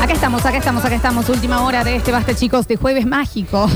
Acá estamos, acá estamos, acá estamos. Última hora de este Basta, chicos, de Jueves Mágico.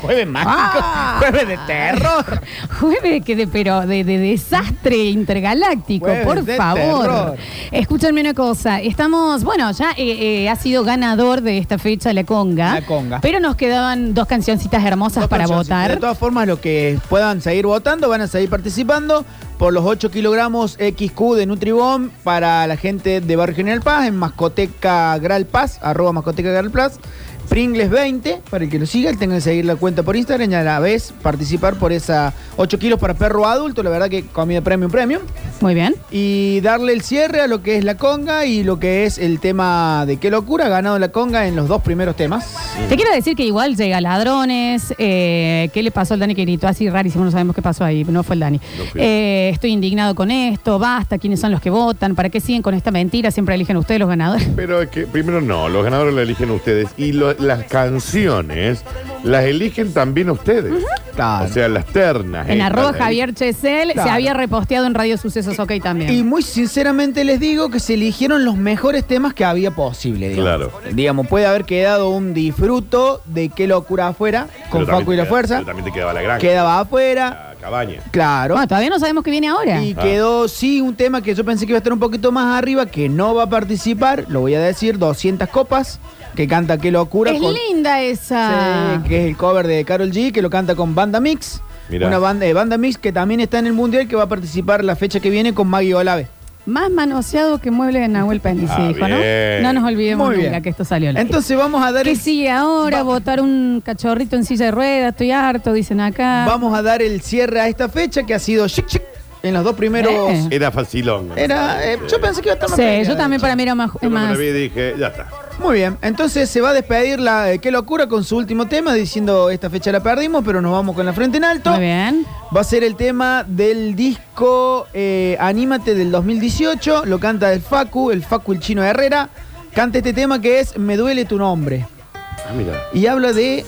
Jueves mágico. Ah. Jueves de terror. Jueves que de, pero de, de desastre intergaláctico, Jueves por de favor. terror. Escúchenme una cosa. Estamos, bueno, ya eh, eh, ha sido ganador de esta fecha la conga. La conga. Pero nos quedaban dos cancioncitas hermosas Dos para canciones. votar. De todas formas, los que puedan seguir votando van a seguir participando por los 8 kilogramos XQ de Nutribom para la gente de Barrio General Paz en Mascoteca Gral Paz, arroba Mascoteca Gral Paz. Pringles 20, para el que lo siga, tengan que seguir la cuenta por Instagram y a la vez participar por esa 8 kilos para perro adulto, la verdad que comida premium premium. Muy bien. Y darle el cierre a lo que es la conga y lo que es el tema de qué locura, ha ganado la conga en los dos primeros temas. Te quiero decir que igual llega ladrones. eh, ¿Qué le pasó al Dani que gritó así rarísimo? No sabemos qué pasó ahí. No fue el Dani. No. Eh, estoy indignado con esto. Basta. ¿Quiénes son los que votan? ¿Para qué siguen con esta mentira? Siempre eligen ustedes los ganadores. Pero es que primero no, los ganadores la eligen ustedes y lo- las canciones las eligen también ustedes. Claro. O sea, las ternas. En arroba. Javier Chesel se había reposteado en Radio Sucesos OK también. Y muy sinceramente les digo que se eligieron los mejores temas que había posible. Digamos. Claro. Digamos, puede haber quedado un disfruto de qué locura afuera, con Pero Facu y la queda- fuerza. pero También te quedaba la granja. Quedaba afuera, La cabaña. claro. Bueno, todavía no sabemos qué viene ahora. Y Ah. quedó, sí, un tema que yo pensé que iba a estar un poquito más arriba, que no va a participar, lo voy a decir, 200 copas, que canta Qué locura. es con- linda esa. Sí, que es el cover de Carol G, que lo canta con Banda Mix. Mirá. Una banda de Banda Mix que también está en el Mundial, que va a participar la fecha que viene con Maggie Olave. Más manoseado que mueble de Nahuel Penny, Ah, dijo, ¿no? bien. No nos olvidemos Muy nunca que esto salió. al aire. Entonces vamos a dar ¿Qué el, sigue ahora? Va- Votar un cachorrito en silla de ruedas, estoy harto, dicen acá. vamos a dar el cierre a esta fecha que ha sido chic chic en los dos primeros. Eh. Era facilón. Era, eh, yo pensé que iba a estar más Sí, yo también para mí era más. Yo cuando más- la vi dije, ya está. Muy bien, entonces se va a despedir la eh, Qué locura con su último tema diciendo esta fecha la perdimos, pero nos vamos con la frente en alto. Muy bien. Va a ser el tema del disco eh, Anímate del 2018. Lo canta el Facu, el Facu el Chino Herrera. Canta este tema que es Me duele tu nombre. Ah, mira. Y habla de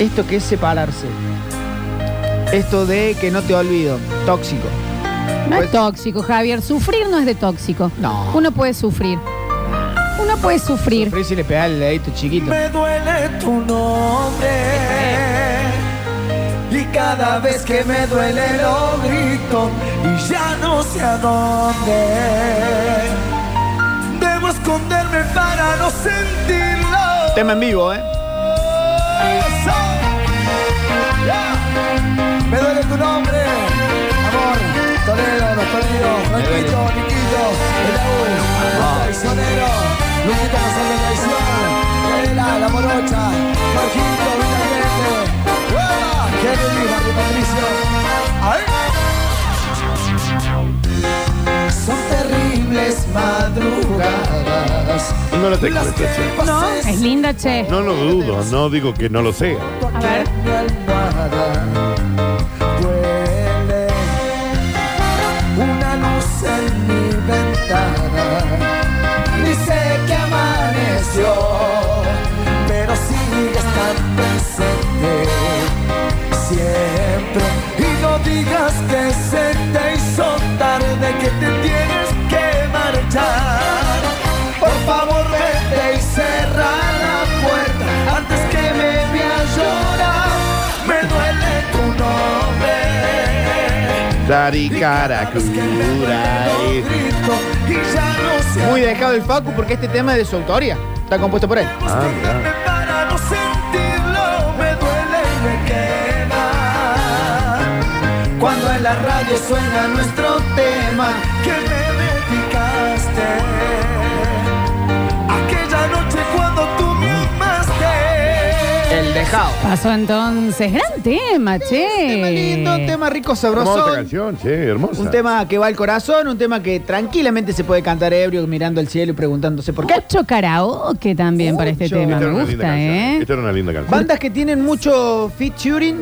esto que es separarse. Esto de que no te olvido. Tóxico. No Pues- es tóxico, Javier. Sufrir no es de tóxico. No. Uno puede sufrir. Uno puede sufrir. Sufrí si le pegás el dedito chiquito. Me duele tu nombre y cada vez que me duele lo grito y ya no sé a dónde. Debo esconderme para no sentirlo. Tema en vivo, ¿eh? Eso. Me duele tu nombre, amor, Toledo, los Toledo, Franquito, Niquito, el Raúl, el traicionero, Luquita no sabe traición, Gabriela, la morocha, Jorgito, Vitaliente, ¡Hueva! Kevin, Barrio Patricio, ¡Ay! Son terribles madrugadas. No la tengo la que expresión. No, es linda, che. No lo dudo, no digo que no lo sea. A ver. your sé Muy dejado el Facu porque este tema es de su autoría. Está compuesto por él. Quema. Cuando en la radio suena nuestro tema que me dedicaste. El dejado. Pasó entonces. Gran tema, che. Tema lindo, un tema rico, Hermosa sabroso. canción, che, hermosa. Un tema que va al corazón, un tema que tranquilamente se puede cantar ebrio mirando al cielo y preguntándose por qué. Mucho karaoke también para este Mucho. tema. Esta Me era una linda gusta, canción. ¿eh? Esta era una linda canción. Bandas que tienen mucho featuring.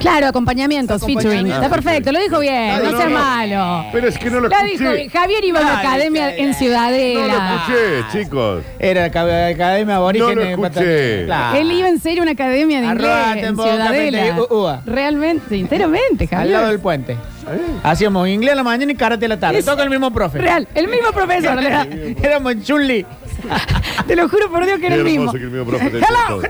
Claro, acompañamientos, featuring. Acompañamiento. Está perfecto, lo dijo bien, No, no, no, sea no. malo. Pero es que no lo Lo dijo escuché. bien. Javier iba a la Dale, academia en No lo Ciudadela. escuché, chicos. Era la ca- Academia Aborigen. No lo de escuché. Claro. Él iba en serio a una academia de inglés en boca, Ciudadela. Realmente, enteramente, Al lado del Javier. puente. ¿Eh? Hacíamos inglés a la mañana y karate a la tarde. Es- Toca el mismo profe. Real, el mismo profesor. Éramos en Chunli. Te lo juro por Dios que era el mismo. hermoso que el mismo profe te Hello. todo.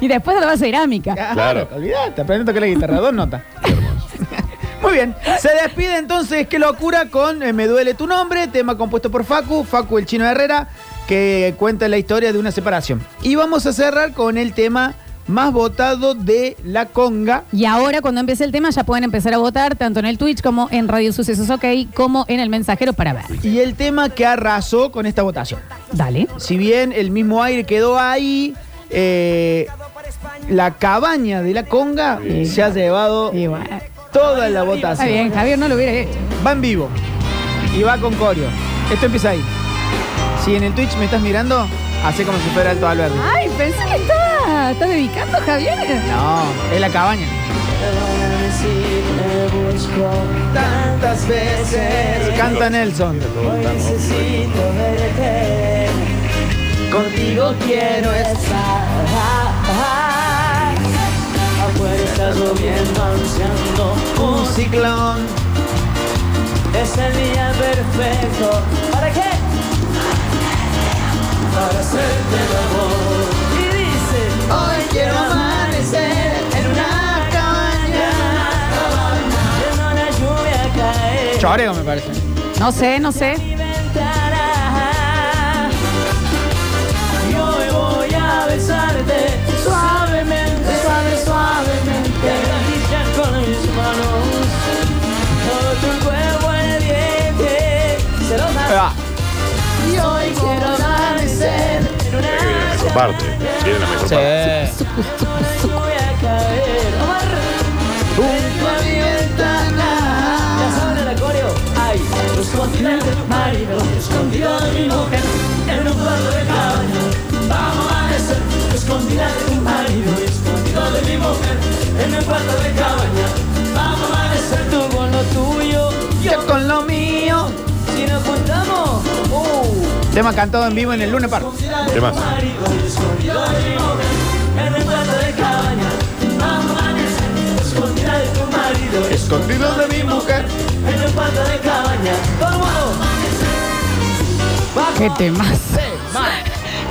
Y después lo vas a cerámica. Claro, Claro. olvídate, aprende a tocar la guitarra, dos notas. Muy bien, se despide entonces, qué locura, con eh, Me duele tu nombre, tema compuesto por Facu, Facu el chino Herrera, que cuenta la historia de una separación. Y vamos a cerrar con el tema más votado de la conga. Y ahora, cuando empiece el tema, ya pueden empezar a votar tanto en el Twitch como en Radio Sucesos OK, como en el mensajero para ver. Y el tema que arrasó con esta votación. Dale. Si bien el mismo aire quedó ahí, eh, la cabaña de la conga Sí. se ha llevado bueno. toda la Está votación. bien, Javier no lo hubiera hecho. Va en vivo y va con corio. Esto empieza ahí. Si en el Twitch me estás mirando, hace como si fuera Alto Alberto. Ay, pensé que estaba, estás dedicando, Javier. No, es la cabaña. Tantas veces Canta Nelson. necesito verte. Contigo quiero estar. Afuera está lloviendo, anunciando Un ciclón. Es el día perfecto. ¿Para qué? Para hacerte el amor. Y dice: Hoy quiero amanecer en una cabaña. Viendo la lluvia caer. Choreo, me parece. No sé, no sé. voy a besarte suavemente, suave, suavemente. Y con mis manos. Todo tu cuerpo ardiente. Celosa. Ah, Y hoy quiero parte. Viene la mejor parte. sí. Voy a caer. Omar. Junto a mi ventana. ¿Ya saben el coreo? Ay, escondido de tu marido, escondido de mi mujer, en un cuarto de cabaña. Vamos a amanecer, escondida de tu marido, escondido de mi mujer, en un cuarto de cabaña. Tema cantado en vivo en el lunes park. ¿Qué más? marido escondido de mi mujer en el cuarto de cabaña. Vamos a amanecer, escondida de tu marido, Escondido de mi mujer. en el cuarto de cabaña. ¡Vamos! Qué temazo.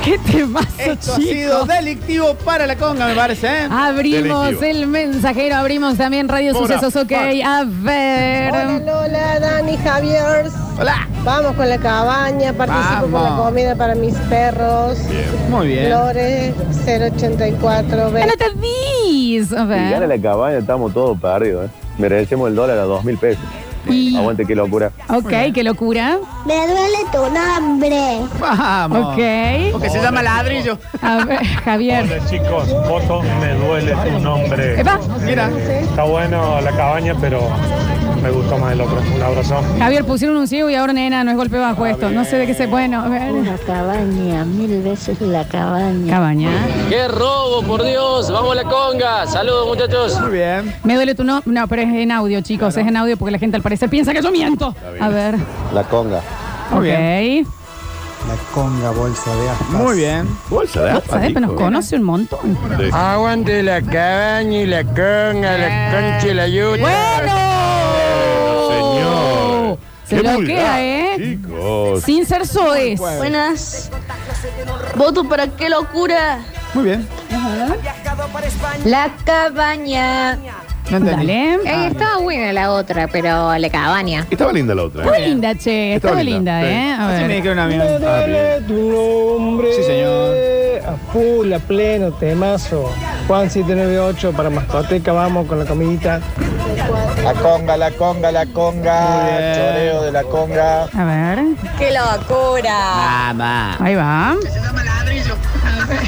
Qué temazo, Esto ha sido chicos. delictivo para la conga, me parece, ¿eh? Abrimos Delictivo. el mensajero, abrimos también Radio Sucesos OK. A Hola ver. Lola, Dani, Javier. Hola. Vamos con la cabaña, participo con la Vamos. comida para mis perros. Bien. Muy bien. Flores 084 ¿Qué no te dis? A Si gana ver. la cabaña, estamos todos perdidos. ¿eh? Merecemos el dólar a dos mil pesos. Y, Aguante, qué locura. ok, qué locura. Me duele tu nombre. Vamos. Ok. Porque se llama ladrillo. A ver, Javier. Hola chicos, voto me duele tu nombre. Epa, Mira. Está bueno la cabaña, pero me gustó más el otro. Un abrazo. Javier, pusieron un ciego y ahora nena, no es golpe bajo esto. No sé de qué se. Bueno, a ver. La cabaña, mil veces la cabaña. Cabaña. ¡Qué robo, por Dios! ¡Vamos a la conga! ¡Saludos, muchachos! Muy bien. Me duele tu nombre. No, pero es en audio, chicos. Es en audio porque la gente al parecer piensa que yo miento. A ver. La conga. Muy ok. bien. La conga bolsa de aspas. Muy bien. Bolsa de aspas, sabés, pero nos conoce un montón. Sí. Aguante la cabaña y la conga, la concha y la yuta. ¡Bueno! Se bloquea, vulgar, ¿eh? Chicos. Sin ser soez. Buenas. Voto para qué locura. Muy bien. La cabaña. No entendí. Dale. Ah, estaba buena la otra, pero la cabaña. Estaba linda la otra. Estaba ¿eh? linda, che. Estaba Estaba linda, linda, ¿eh? A Así me ver. dijeron a mí. Ah, bien. tu nombre. Sí, señor. A full, a pleno, temazo. Juan 798 para mascoteca, vamos con la comidita. La conga, la conga, la conga. Bien. Choreo de la conga. A ver. ¡Qué locura! Vamos. Ahí va.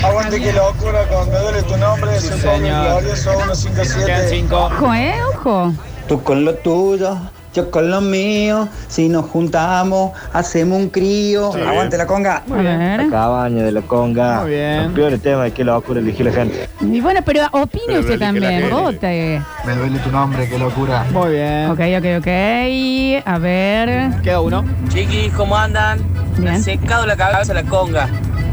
Aguante, qué locura. Con me duele tu nombre. Sí, señor. glorioso Quedan 157. cinco. Ojo, ¿eh? Ojo. Tú con lo tuyo, yo con lo mío. Si nos juntamos, hacemos un crío. Sí. Aguante la conga. A ver. Cabaña de la conga. Muy bien. Los peores temas de qué locura elegí la gente. Y bueno, pero opine usted elige la también. que- Vote. Me duele tu nombre, qué locura. Muy bien. Ok, ok, ok. A ver. Queda uno. Chiquis, ¿cómo andan? Bien. secado la cabeza la conga.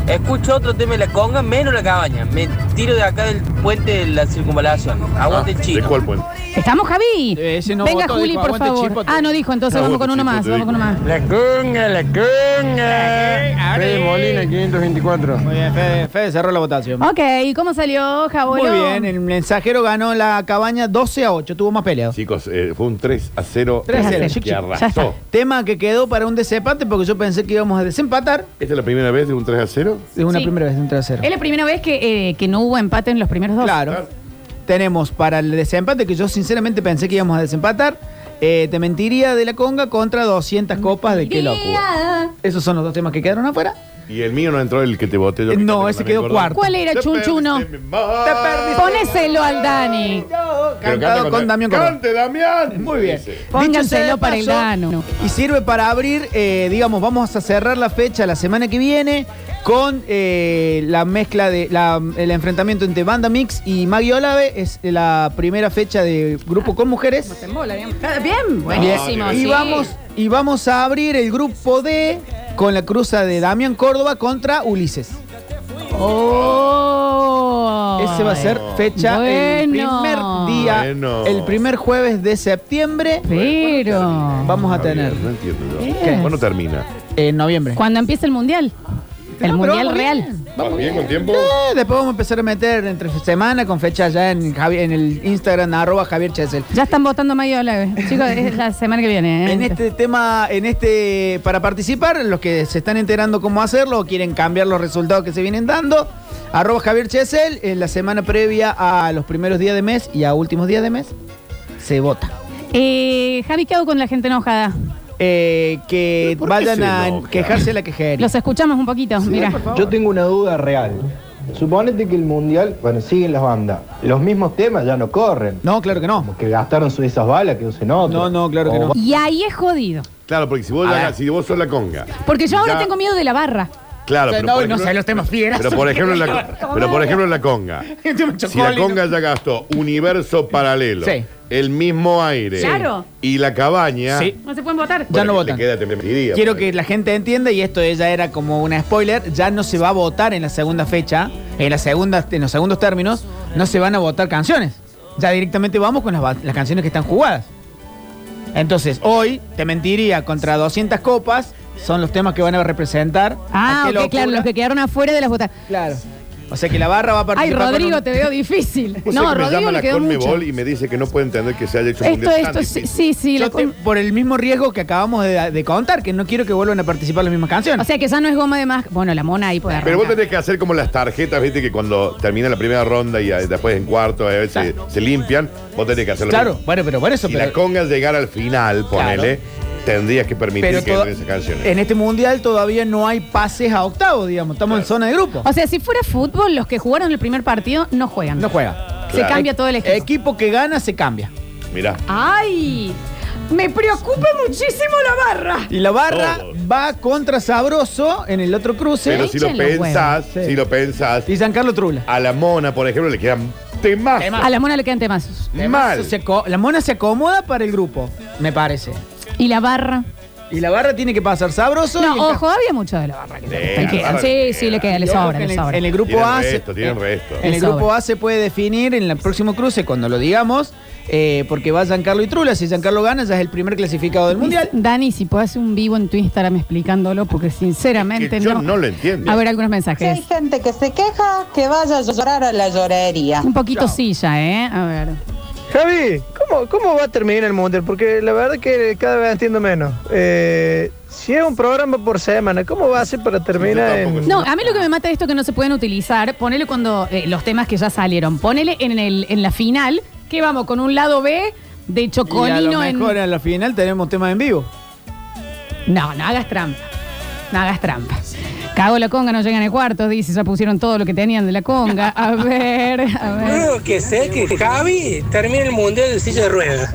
Escucho otro tema de la conga, menos la cabaña. Me tiro de acá del puente de la circunvalación. Aguante el chino. ¿De cuál puente? ¿Estamos, Javi? ese no Venga, votó, Juli, dijo, por aguante favor. Chipote. Ah, no dijo, entonces vamos con uno más. Vamos con uno más. La conga, la conga. Fede Molina, 524. Muy bien, Fede, Fede cerró la votación. Ok, ¿y cómo salió, Jabolo? Muy bien, el mensajero ganó la cabaña 12 a 8, tuvo más peleado. Chicos, eh, fue un 3 a 0. 3 a 0, que chiqui, chiqui. arrasó. Tema que quedó para un desempate porque yo pensé que íbamos a desempatar. ¿Esta es la primera vez de un 3 a 0? Es una Sí. primera vez, un 3 a 0. Es la primera vez que, eh, que no hubo empate en los primeros dos. Claro. Tenemos para el desempate, que yo sinceramente pensé que íbamos a desempatar, eh, Te mentiría de la conga contra 200 copas de qué locura. Esos son los dos temas que quedaron afuera. Y el mío no entró el que te voté yo. que No, ese quedó cuarto. ¿Cuál era, Te Chunchuno? perdiste mi. Ponéselo al Dani. Pero Cantado canta con Damián. ¡Cante, Damián! Muy bien. Dice. Dicho Pónganselo sea de para el paso, Dano. Y sirve para abrir, eh, digamos, vamos a cerrar la fecha la semana que viene con eh, la mezcla de la- el enfrentamiento entre Banda Mix y Maggie Olave. Es la primera fecha de grupo con mujeres. Bien, buenísimo. y sí. vamos y vamos a abrir el grupo D con la cruza de Damián Córdoba contra Ulises. Oh. Ese va a ser fecha el primer día, Bueno. el primer jueves de septiembre. Pero. Vamos a tener No entiendo. ¿Cuándo termina? en noviembre. Cuando empiece el mundial. El No, pero mundial vamos real. bien. ¿Vas bien con tiempo? Eh, después vamos a empezar a meter entre semana con fecha ya en, Javi- en el Instagram arroba Javier Chesel. Ya están votando Mayo Olave. Chicos, es la semana que viene. ¿eh? En este tema, en este, para participar, los que se están enterando cómo hacerlo o quieren cambiar los resultados que se vienen dando, arroba Javier Chesel, en la semana previa a los primeros días de mes y a últimos días de mes, se vota. Eh, Javi, ¿qué hago con la gente enojada? Eh, que ¿Por qué vayan se a enoja? quejarse a la quejería. Los escuchamos un poquito. Mira. Yo tengo una duda real. Suponete que el mundial, bueno, siguen las bandas. Los mismos temas ya no corren. No, claro que no. Como que gastaron su- esas balas que usen otros. No, no, claro que no. Y ahí es jodido. Claro, porque si vos, A la- ver. si vos sos la conga. Porque yo ahora Ya- tengo miedo de la barra. Claro, O sea, pero no, por no ejemplo- sé los temas fieras. Pero por ejemplo, en la, pero por ejemplo la conga. Si la conga ya gastó universo paralelo, Sí. el mismo aire Claro. y la cabaña. Sí. No se pueden votar. Ya no votan. queda te mentiría, Quiero que la gente entienda, y esto ya era como una spoiler, ya no se va a votar en la segunda fecha, en, la segunda, en los segundos términos, no se van a votar canciones. Ya directamente vamos con las, las canciones que están jugadas. Entonces, hoy, te mentiría, contra 200 copas, son los temas que van a representar. Ah, ¿A ok, claro, los que quedaron afuera de las votaciones. Claro. O sea que la barra va a Ay, participar. con Rodrigo, un- te veo difícil. No, que me Rodrigo llama le la quedó mucho. Conmebol y me dice que no puede entender que se haya hecho un Esto, tan esto, sí, sí, sí. la Yo te- con- por el mismo riesgo que acabamos de, de contar, que no quiero que vuelvan a participar las mismas canciones. O sea que ya no es goma de más. Bueno, la mona ahí puede Pero vos tenés que hacer como las tarjetas, viste, que cuando termina la primera ronda y eh, después en cuarto a veces se, se limpian, vos tenés que hacerlo. claro, bueno, pero por eso. Si pero- la conga llegara al final, ponele, tendrías que permitir Pero que toda- entren esas canciones. en este mundial todavía no hay pases a octavos, digamos. Estamos en zona de grupo. O sea, si fuera fútbol, los que jugaron el primer partido no juegan. No juega. Se Claro. cambia todo el equipo. Equipo que gana se cambia. Mirá. ¡Ay! Me preocupa muchísimo la barra. Y la barra Todos. va contra Sabroso en el otro cruce. Pero si lo Echen los pensás, huevos. si lo pensás, Y San Carlos Trula. a la mona, por ejemplo, le quedan temas. A la mona le quedan temazos. Mal. Se aco- la mona se acomoda para el grupo, me parece. ¿Y la barra? Y la barra tiene que pasar Sabroso. y No, el ojo, había mucho de la barra. Que Sí, le la quedan. barra Sí, le sí, le queda, le Y ojo sobra, que le el, sobra. en el grupo Tienen A resto, se, tienen resto. En el grupo. A se puede definir en el próximo cruce cuando lo digamos, eh, porque va Giancarlo y Trula. Si Giancarlo gana, ya es el primer clasificado del mundial. Dani, si puedes hacer un vivo en tu Instagram explicándolo, porque sinceramente Que yo no. no lo entiendo. A ver, algunos Si hay mensajes. gente que se queja, que vaya a llorar a la llorería. Un poquito silla, ¿eh? A ver. Javi, ¿cómo, ¿cómo va a terminar el mundial? Porque la verdad que cada vez entiendo menos. Eh, si es un programa por semana, ¿cómo va a ser para terminar en.? No, a mí lo que me mata de esto que no se pueden utilizar, ponele cuando eh, los temas que ya salieron, ponele en, el, en la final, que vamos con un lado B de Y a lo Chocolino en. mejor en la final tenemos temas en vivo. No, no hagas trampa. No hagas trampa. Cago la conga, no llegan al cuarto, dice, ya pusieron todo lo que tenían de la conga. A ver, a ver. Creo que sé que Javi termina el mundial de silla de ruedas.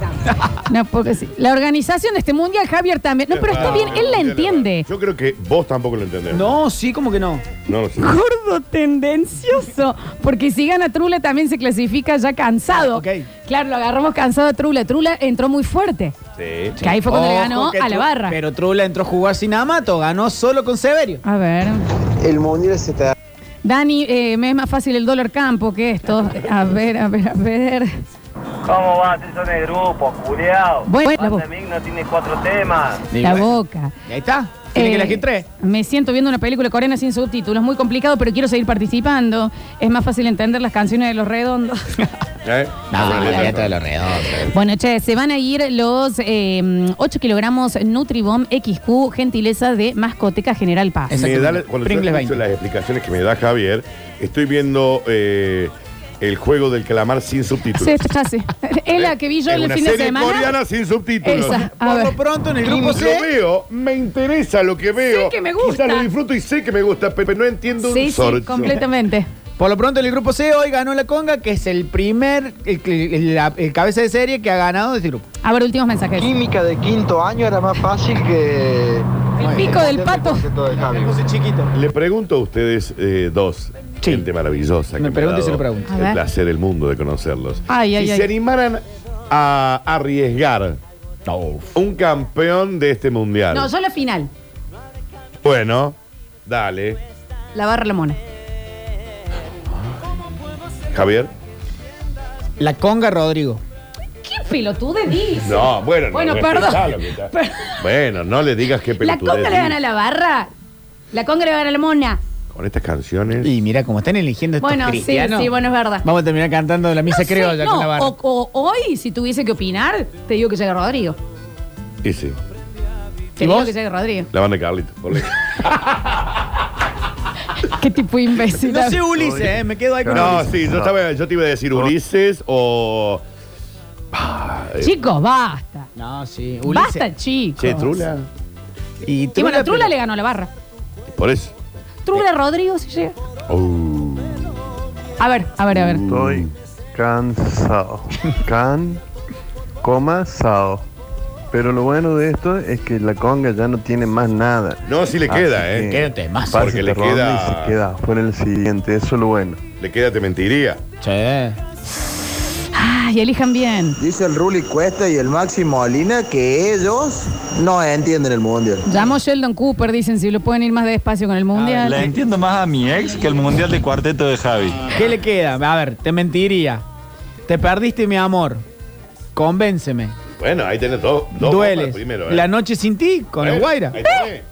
No, porque sí. La organización de este mundial, Javier también. No, pero está bien, él la entiende. Yo creo que vos tampoco lo entendés. No, sí, como que no. No lo sé. Gordo tendencioso. Porque si gana Trula también se clasifica ya cansado. Ok. Claro, lo agarramos cansado a Trula. Trula entró muy fuerte. Sí. Que ahí fue cuando le Ojo ganó que a la Tru- barra. Pero Trula entró a jugar sin Amato, ganó solo con Severio. A ver. el mundial se te Dani, eh, me es más fácil el dólar campo que esto. A ver, a ver, a ver. ¿Cómo va? Si son de grupo, culiao. Bueno, la no tiene cuatro temas. La boca. Y ahí está. Tiene que Eh, elegir tres. Me siento viendo una película coreana sin subtítulos. Muy complicado, pero quiero seguir participando. Es más fácil entender las canciones de los redondos. ¿Eh? No, Bueno, la letra de los redondos. bueno, che, se van a ir los eh, 8 kilogramos Nutribomb XQ, gentileza de Mascoteca General Paz. Me da la- cuando yo Pringles escucho 20. las explicaciones que me da Javier, estoy viendo eh, el juego del calamar sin subtítulos. Sí, ya sé. Es la que vi yo Es el una fin de serie semana. coreana sin subtítulos. Esa, a Por ver. lo pronto en el grupo lo C. veo, me interesa lo que veo. Sé que me gusta. Quizá lo disfruto y sé que me gusta, pero no entiendo Sí, un sí, sorcho. completamente. Por lo pronto en el grupo C hoy ganó la Conga, que es el primer, el, el- la- el cabeza de serie que ha ganado de este grupo. A ver, últimos mensajes. Química de quinto año era más fácil que. El pico del pato. Le pregunto a ustedes eh, dos, gente maravillosa. que Me ha pregunta y se dado lo pregunto. A El ver. placer del mundo de conocerlos. Ay, ay, si ay. se animaran a arriesgar un campeón de este mundial. No, yo la final. Bueno, dale. La barra la mona. Javier. La Conga Rodrigo. ¿Qué pelotude dice? No, bueno, no, Bueno, respetá perdón. lo que está. Per- Bueno, no le digas que ¿La conga le gana a la barra? La conga le gana a la mona. Con estas canciones. Y mira cómo están eligiendo estos Bueno, sí, cristianos. sí, bueno, es verdad. Vamos a terminar cantando la misa No sé, criolla no, con la barra. o, o hoy, si tuviese que opinar, te digo que llegue Rodrigo. Y sí, Te digo que llegue Rodrigo. la banda de Carlito. por lejos. Qué tipo imbécil. No sé Ulises, eh, me quedo ahí con No, Ulises. sí, yo, estaba- yo te iba a decir Ulises o. Eh, Chicos, basta. No, sí, Ulises. Basta, chicos. Che, Trula. Y Y bueno, Trula pero- le ganó la barra. Por eso. Trula Rodrigo si llega. Oh. A ver, a ver, a ver. Estoy cansado. Can, coma, sao. Pero lo bueno de esto es que la conga ya no tiene más nada. No, sí le Así queda, ¿eh? temazo. pase Porque le queda- Y se queda fuera el siguiente, eso es lo bueno. Le queda, te mentiría. Che. Ay, elijan bien. Dice el Ruli Cuesta y el Maxi Molina que ellos no entienden el mundial. Llamo Sheldon Cooper, dicen si lo pueden ir más despacio con el mundial. La entiendo más a mi ex que el mundial de cuarteto de Javi. ¿Qué le queda? A ver, te mentiría. Te perdiste mi amor. Convénceme. Bueno, ahí tenés dos. dos Dueles. primero, ¿eh? La noche sin ti con el Guaira. ahí tenés.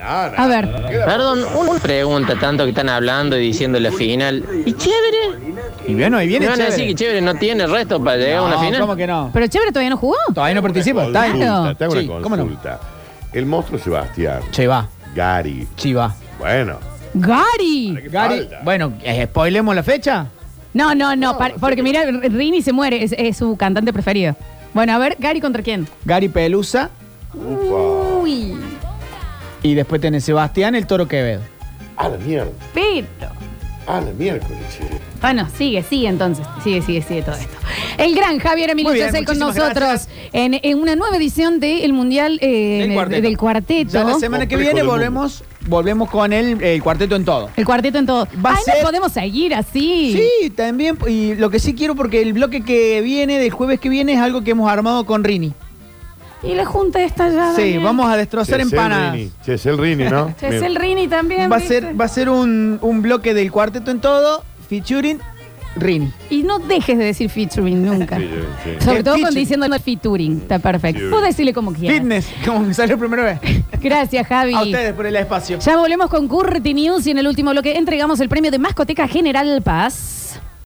No, no, A ver. Perdón, una pregunta, tanto que están hablando y diciendo la final. ¿Y chévere? Y bueno, ahí viene ¿Me van a decir que chévere no tiene resto para llegar a una No, final? ¿Cómo que no? Pero Chévere todavía no jugó. Todavía no participa. Está ahí. Consulta, te hago Sí, una ¿cómo no? consulta. El monstruo Sebastián, Che, va. Gary. Chiva. Bueno, Gary. ¿qué Gary, falta? bueno, eh, spoilemos la fecha. No, no, no, par- porque mira, Rini se muere, es, es su cantante preferido. Bueno, a ver, Gary contra quién. Gary Pelusa Uy, y después tenés Sebastián el Toro Quevedo. A la mierda. pero. A la miércoles, che. Bueno, sigue, sigue entonces. Sigue, sigue, sigue todo esto. El gran Javier Emilio Muy bien, Chesel con muchísimas nosotros en, en una nueva edición del Mundial eh, Del cuarteto. del cuarteto. Ya la semana que Complejo viene del volvemos, volvemos con el, el cuarteto en todo. El cuarteto en todo. Va a Ay, ser- no podemos seguir así. Sí, también. Y lo que sí quiero, porque el bloque que viene, del jueves que viene, es algo que hemos armado con Rini. Y la junta está ya. Sí, Daniel. vamos a destrozar empanadas. Rini. Chesel Rini, ¿no? Chesel Rini también. Va a ¿viste? ser, va a ser un, un bloque del cuarteto en todo, featuring Rini. Y no dejes de decir featuring nunca. Sí, sí, sí. Sobre Eh, todo cuando featuring. diciendo no featuring. Está perfecto. Featuring. Vos decirle como quieras. Fitness, como me salió primera vez. Gracias, Javi. A ustedes por el espacio. Ya volvemos con Curti News y en el último bloque entregamos el premio de Mascoteca General Paz.